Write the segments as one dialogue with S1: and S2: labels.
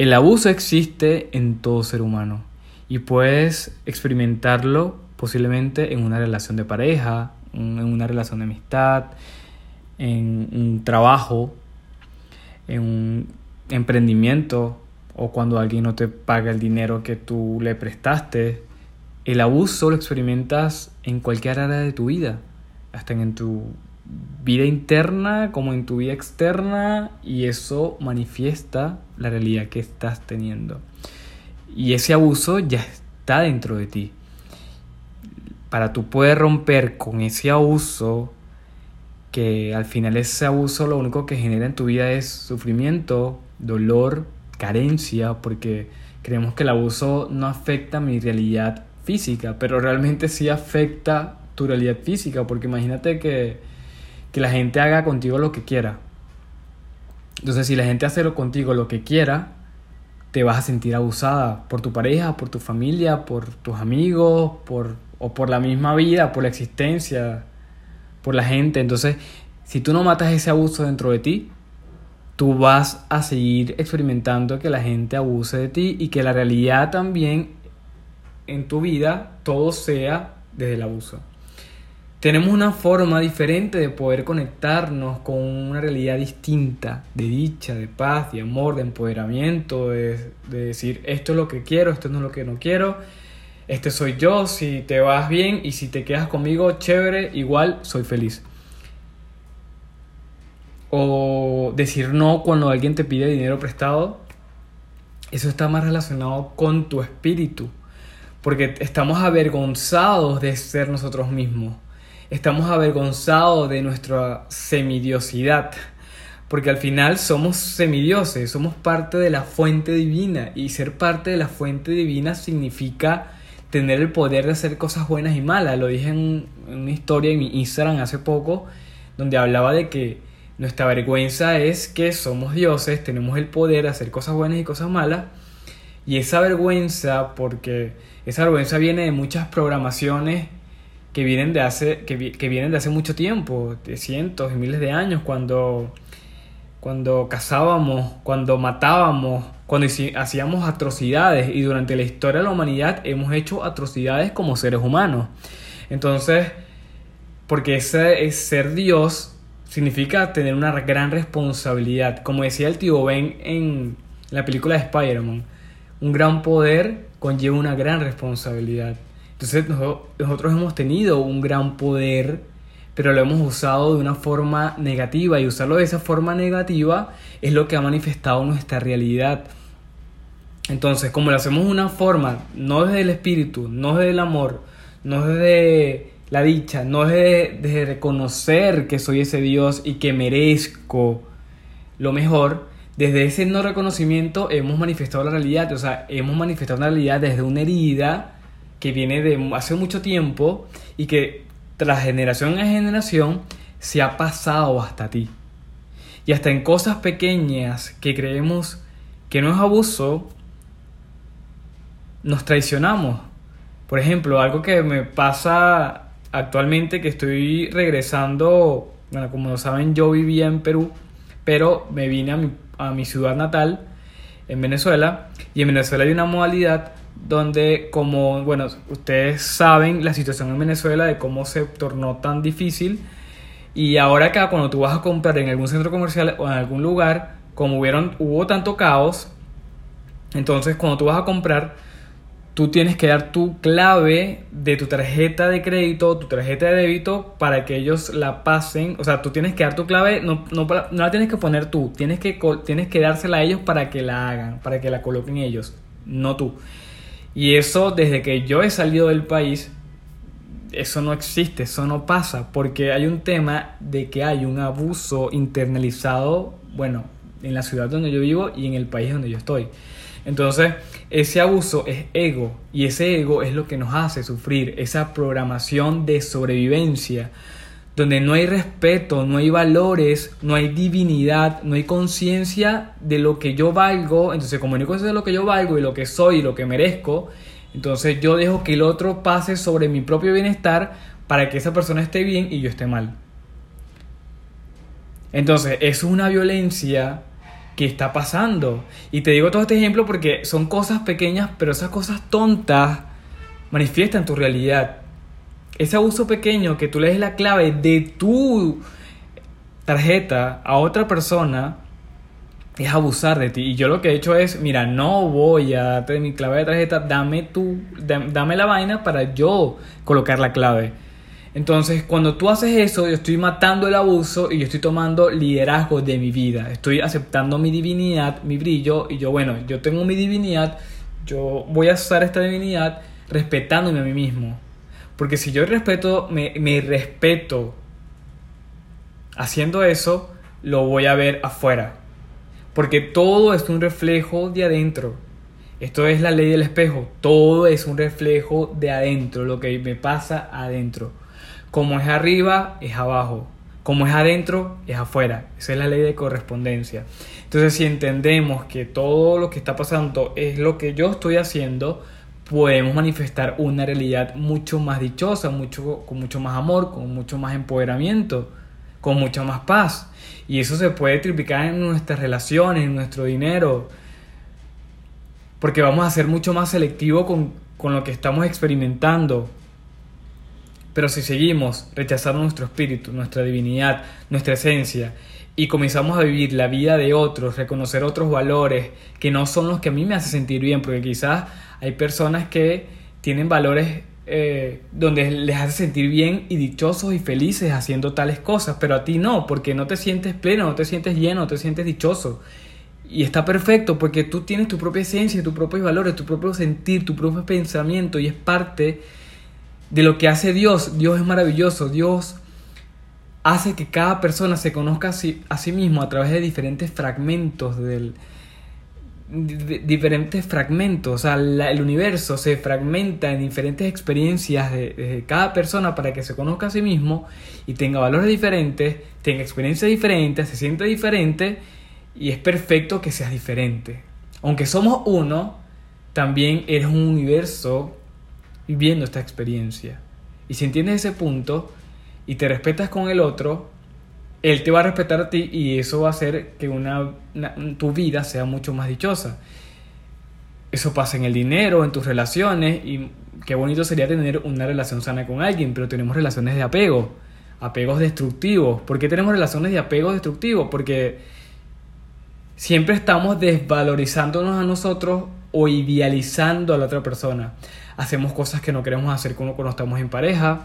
S1: El abuso existe en todo ser humano y puedes experimentarlo posiblemente en una relación de pareja, en una relación de amistad, en un trabajo, en un emprendimiento o cuando alguien no te paga el dinero que tú le prestaste. El abuso lo experimentas en cualquier área de tu vida, hasta en tu vida interna como en tu vida externa y eso manifiesta la realidad que estás teniendo. Y ese abuso ya está dentro de ti. Para tú poder romper con ese abuso, que al final ese abuso lo único que genera en tu vida es sufrimiento, dolor, carencia, porque creemos que el abuso no afecta mi realidad física, pero realmente sí afecta tu realidad física, porque imagínate que que la gente haga contigo lo que quiera. Entonces, si la gente hace contigo lo que quiera, te vas a sentir abusada por tu pareja, por tu familia, por tus amigos, por, o por la misma vida, por la existencia, por la gente. Entonces, si tú no matas ese abuso dentro de ti, tú vas a seguir experimentando que la gente abuse de ti y que la realidad también en tu vida todo sea desde el abuso tenemos una forma diferente de poder conectarnos con una realidad distinta, de dicha, de paz, de amor, de empoderamiento, de, decir esto es lo que quiero, esto no es lo que no quiero, este soy yo, si te vas bien y si te quedas conmigo, chévere, igual soy feliz. O decir no cuando alguien te pide dinero prestado, eso está más relacionado con tu espíritu, porque estamos avergonzados de ser nosotros mismos estamos avergonzados de nuestra semidiosidad, porque al final somos semidioses, somos parte de la fuente divina y ser parte de la fuente divina significa tener el poder de hacer cosas buenas y malas. Lo dije en, una historia en mi Instagram hace poco, donde hablaba de que nuestra vergüenza es que somos dioses, tenemos el poder de hacer cosas buenas y cosas malas. Y esa vergüenza, porque esa vergüenza viene de muchas programaciones que vienen de hace, que, vienen de hace mucho tiempo, de cientos y miles de años, cuando, cuando cazábamos, cuando matábamos, cuando hacíamos atrocidades y durante la historia de la humanidad hemos hecho atrocidades como seres humanos. Entonces, porque ese es ser Dios significa tener una gran responsabilidad. Como decía el tío Ben en la película de Spider-Man, un gran poder conlleva una gran responsabilidad. Entonces nosotros hemos tenido un gran poder, pero lo hemos usado de una forma negativa y usarlo de esa forma negativa es lo que ha manifestado nuestra realidad. Entonces, como lo hacemos de una forma, no desde el espíritu, no desde el amor, no desde la dicha, no desde, desde reconocer que soy ese Dios y que merezco lo mejor, desde ese no reconocimiento hemos manifestado la realidad, o sea, hemos manifestado la realidad desde una herida que viene de hace mucho tiempo y que tras generación en generación se ha pasado hasta ti. Y hasta en cosas pequeñas que creemos que no es abuso, nos traicionamos. Por ejemplo, algo que me pasa actualmente que estoy regresando, bueno, como saben, yo vivía en Perú, pero me vine a mi, a mi ciudad natal, en Venezuela, y en Venezuela hay una modalidad donde como, bueno, ustedes saben la situación en Venezuela de cómo se tornó tan difícil y ahora acá cuando tú vas a comprar en algún centro comercial o en algún lugar, como hubieron, hubo tanto caos, entonces cuando tú vas a comprar, tú tienes que dar tu clave de tu tarjeta de crédito, tu tarjeta de débito para que ellos la pasen, o sea, tú tienes que dar tu clave, no, no, no la tienes que poner tú, tienes que, tienes que dársela a ellos para que la hagan, para que la coloquen ellos, no tú. Y eso desde que yo he salido del país, eso no existe, eso no pasa, porque hay un tema de que hay un abuso internalizado, bueno, en la ciudad donde yo vivo y en el país donde yo estoy. Entonces, ese abuso es ego y ese ego es lo que nos hace sufrir, esa programación de sobrevivencia donde no hay respeto, no hay valores, no hay divinidad, no hay conciencia de lo que yo valgo, entonces como no hay de lo que yo valgo y lo que soy y lo que merezco, entonces yo dejo que el otro pase sobre mi propio bienestar para que esa persona esté bien y yo esté mal. Entonces, es una violencia ¿Qué está pasando? Y te digo todo este ejemplo porque son cosas pequeñas, pero esas cosas tontas manifiestan tu realidad. Ese abuso pequeño que tú le des la clave de tu tarjeta a otra persona es abusar de ti. Y yo lo que he hecho es, mira, no voy a darte mi clave de tarjeta, dame tu, dame la vaina para yo colocar la clave. Entonces, cuando tú haces eso, yo estoy matando el abuso y yo estoy tomando liderazgo de mi vida. Estoy aceptando mi divinidad, mi brillo y yo, bueno, yo tengo mi divinidad, yo voy a usar esta divinidad respetándome a mí mismo. Porque si yo respeto, me, me respeto haciendo eso, lo voy a ver afuera. Porque todo es un reflejo de adentro. Esto es la ley del espejo. Todo es un reflejo de adentro, lo que me pasa adentro. Como es arriba, es abajo. Como es adentro, es afuera. Esa es la ley de correspondencia. Entonces, si entendemos que todo lo que está pasando es lo que yo estoy haciendo, podemos manifestar una realidad mucho más dichosa, mucho, con mucho más amor, con mucho más empoderamiento, con mucha más paz. Y eso se puede triplicar en nuestras relaciones, en nuestro dinero, porque vamos a ser mucho más selectivos con, con lo que estamos experimentando. Pero si seguimos rechazando nuestro espíritu, nuestra divinidad, nuestra esencia, y comenzamos a vivir la vida de otros, reconocer otros valores que no son los que a mí me hacen sentir bien, porque quizás hay personas que tienen valores eh, donde les hace sentir bien y dichosos y felices haciendo tales cosas, pero a ti no, porque no te sientes pleno, no te sientes lleno, no te sientes dichoso. Y está perfecto porque tú tienes tu propia esencia, tus propios valores, tu propio sentir, tu propio pensamiento y es parte de lo que hace Dios. Dios es maravilloso. Dios hace que cada persona se conozca a sí, a sí mismo a través de diferentes fragmentos del diferentes fragmentos, o sea, el universo se fragmenta en diferentes experiencias de, de, cada persona para que se conozca a sí mismo y tenga valores diferentes, tenga experiencias diferentes, se sienta diferente y es perfecto que seas diferente. Aunque somos uno, también eres un universo viviendo esta experiencia. Y si entiendes ese punto y te respetas con el otro, él te va a respetar a ti y eso va a hacer que una, tu vida sea mucho más dichosa. Eso pasa en el dinero, en tus relaciones y qué bonito sería tener una relación sana con alguien, pero tenemos relaciones de apego, apegos destructivos. ¿Por qué tenemos relaciones de apego destructivos? Porque siempre estamos desvalorizándonos a nosotros o idealizando a la otra persona hacemos cosas que no queremos hacer cuando, estamos en pareja,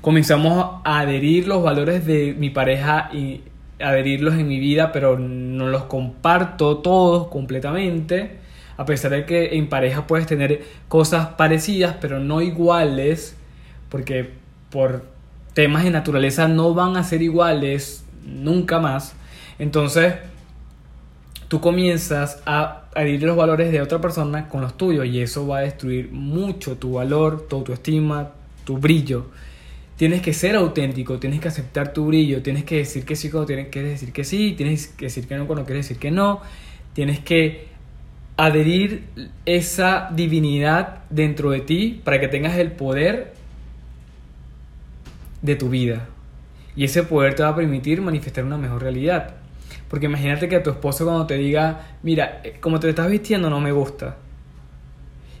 S1: comenzamos a adherir los valores de mi pareja y adherirlos en mi vida, pero no los comparto todos completamente, a pesar de que en pareja puedes tener cosas parecidas, pero no iguales, porque por temas de naturaleza no van a ser iguales nunca más. Entonces, tú comienzas a adherir los valores de otra persona con los tuyos y eso va a destruir mucho tu valor, tu autoestima, tu brillo. Tienes que ser auténtico, tienes que aceptar tu brillo, tienes que decir que sí cuando tienes que decir que sí, tienes que decir que no cuando quieres decir que no, tienes que adherir esa divinidad dentro de ti para que tengas el poder de tu vida. Y ese poder te va a permitir manifestar una mejor realidad. Porque imagínate que tu esposo cuando te diga, mira, eh, como te estás vistiendo no me gusta.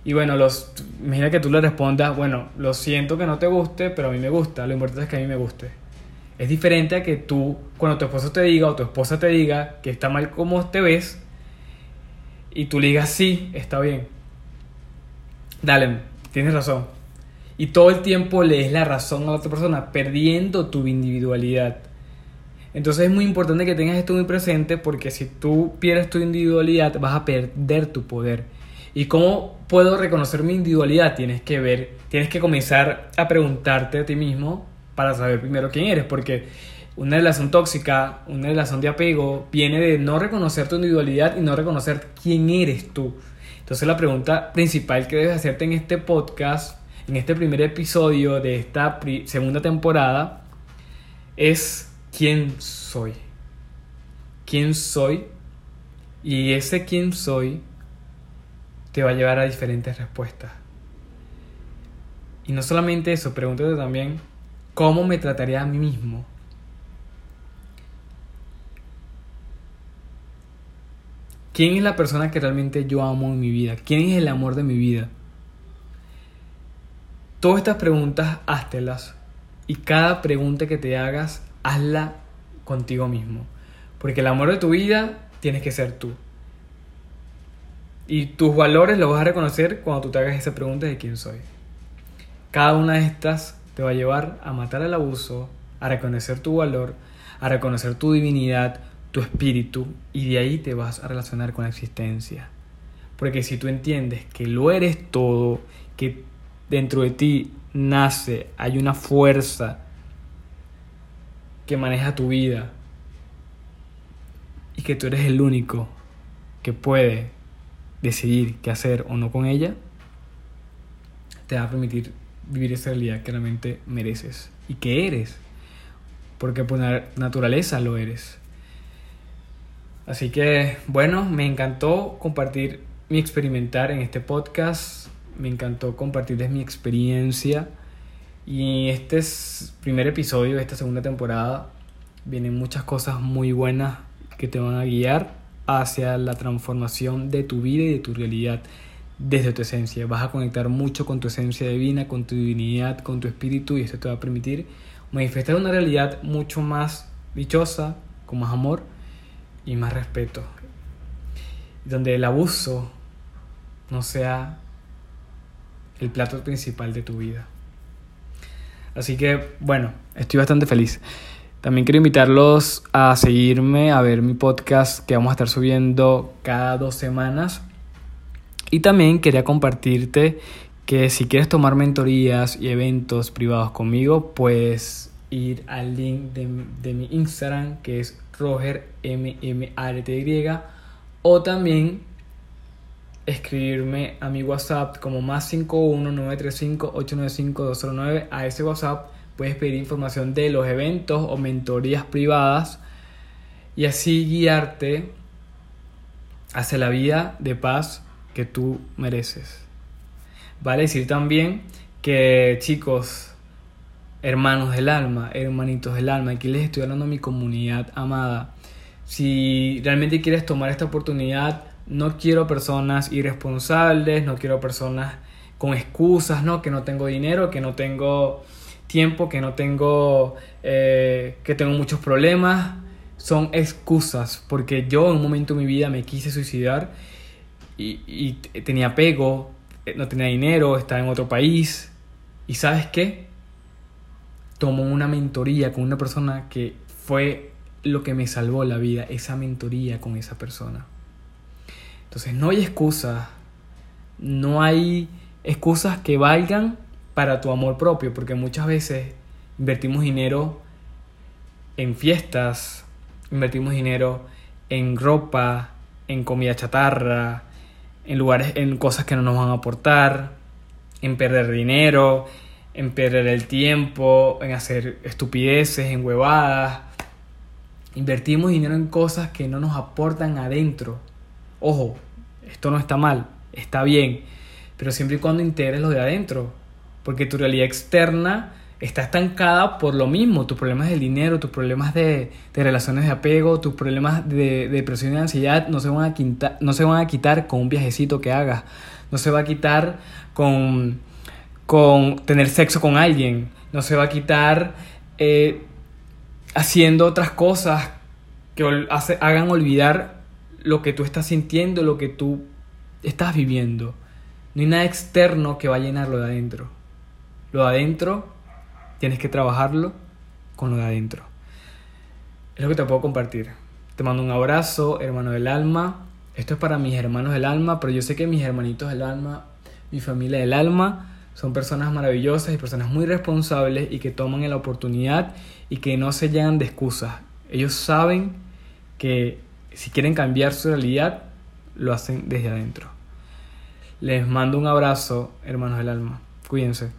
S1: Y bueno, los, imagina que tú le respondas, bueno, lo siento que no te guste, pero a mí me gusta, lo importante es que a mí me guste. Es diferente a que tú, cuando tu esposo te diga o tu esposa te diga que está mal como te ves, y tú le digas, sí, está bien. Dale, tienes razón. Y todo el tiempo le des la razón a la otra persona, perdiendo tu individualidad. Entonces es muy importante que tengas esto muy presente porque si tú pierdes tu individualidad vas a perder tu poder. ¿Y cómo puedo reconocer mi individualidad? Tienes que ver, tienes que comenzar a preguntarte a ti mismo para saber primero quién eres, porque una relación tóxica, una relación de apego, viene de no reconocer tu individualidad y no reconocer quién eres tú. Entonces la pregunta principal que debes hacerte en este podcast, en este primer episodio de esta segunda temporada, es quién soy. ¿Quién soy? Y ese quién soy te va a llevar a diferentes respuestas. Y no solamente eso, pregúntate también cómo me trataría a mí mismo. ¿Quién es la persona que realmente yo amo en mi vida? ¿Quién es el amor de mi vida? Todas estas preguntas, háztelas. Y cada pregunta que te hagas, hazla contigo mismo. Porque el amor de tu vida tienes que ser tú. Y tus valores los vas a reconocer cuando tú te hagas esa pregunta de quién soy. Cada una de estas te va a llevar a matar el abuso, a reconocer tu valor, a reconocer tu divinidad, tu espíritu, y de ahí te vas a relacionar con la existencia. Porque si tú entiendes que lo eres todo, que dentro de ti nace, hay una fuerza que maneja tu vida y que tú eres el único que puede decidir qué hacer o no con ella, te va a permitir vivir esa realidad que realmente mereces y que eres, porque por naturaleza lo eres. Así que, bueno, me encantó compartir mi experimentar en este podcast, me encantó compartirles mi experiencia y este es primer episodio de esta segunda temporada. Vienen muchas cosas muy buenas que te van a guiar hacia la transformación de tu vida y de tu realidad desde tu esencia. Vas a conectar mucho con tu esencia divina, con tu divinidad, con tu espíritu y esto te va a permitir manifestar una realidad mucho más dichosa, con más amor y más respeto. Donde el abuso no sea el plato principal de tu vida. Así que, bueno, estoy bastante feliz. También quiero invitarlos a seguirme, a ver mi podcast que vamos a estar subiendo cada dos semanas. Y también quería compartirte que si quieres tomar mentorías y eventos privados conmigo, puedes ir al link de, de mi Instagram que es rogermmarty o también escribirme a mi WhatsApp como más 51935-895-209. A ese WhatsApp puedes pedir información de los eventos o mentorías privadas y así guiarte hacia la vida de paz que tú mereces. Vale decir también que chicos, hermanos del alma, hermanitos del alma, aquí les estoy hablando a mi comunidad amada. Si realmente quieres tomar esta oportunidad, no quiero personas irresponsables, no quiero personas con excusas, ¿no? Que no tengo dinero, que no tengo tiempo, que no tengo, eh, que tengo muchos problemas. Son excusas, porque yo en un momento de mi vida me quise suicidar y, y tenía apego, eh, no tenía dinero, estaba en otro país. ¿Y sabes qué? Tomo una mentoría con una persona que fue lo que me salvó la vida, esa mentoría con esa persona. Entonces no hay excusas, no hay excusas que valgan para tu amor propio, porque muchas veces invertimos dinero en fiestas, invertimos dinero en ropa, en comida chatarra, en lugares, en cosas que no nos van a aportar, en perder dinero, en perder el tiempo, en hacer estupideces, en huevadas. Invertimos dinero en cosas que no nos aportan adentro Ojo, esto no está mal, está bien, pero siempre y cuando integres lo de adentro, porque tu realidad externa está estancada por lo mismo, tus problemas del dinero, tus problemas de, relaciones de apego, tus problemas de, depresión y ansiedad no se, van a quitar, no se van a quitar con un viajecito que hagas, no se va a quitar con, con tener sexo con alguien, no se va a quitar eh, haciendo otras cosas que hagan olvidar lo que tú estás sintiendo, lo que tú estás viviendo. No hay nada externo que va a llenar lo de adentro. Lo de adentro tienes que trabajarlo con lo de adentro. Es lo que te puedo compartir. Te mando un abrazo, hermano del alma. Esto es para mis hermanos del alma, pero yo sé que mis hermanitos del alma, mi familia del alma, son personas maravillosas y personas muy responsables y que toman la oportunidad y que no se llenan de excusas. Ellos saben que si quieren cambiar su realidad, lo hacen desde adentro. Les mando un abrazo, hermanos del alma. Cuídense.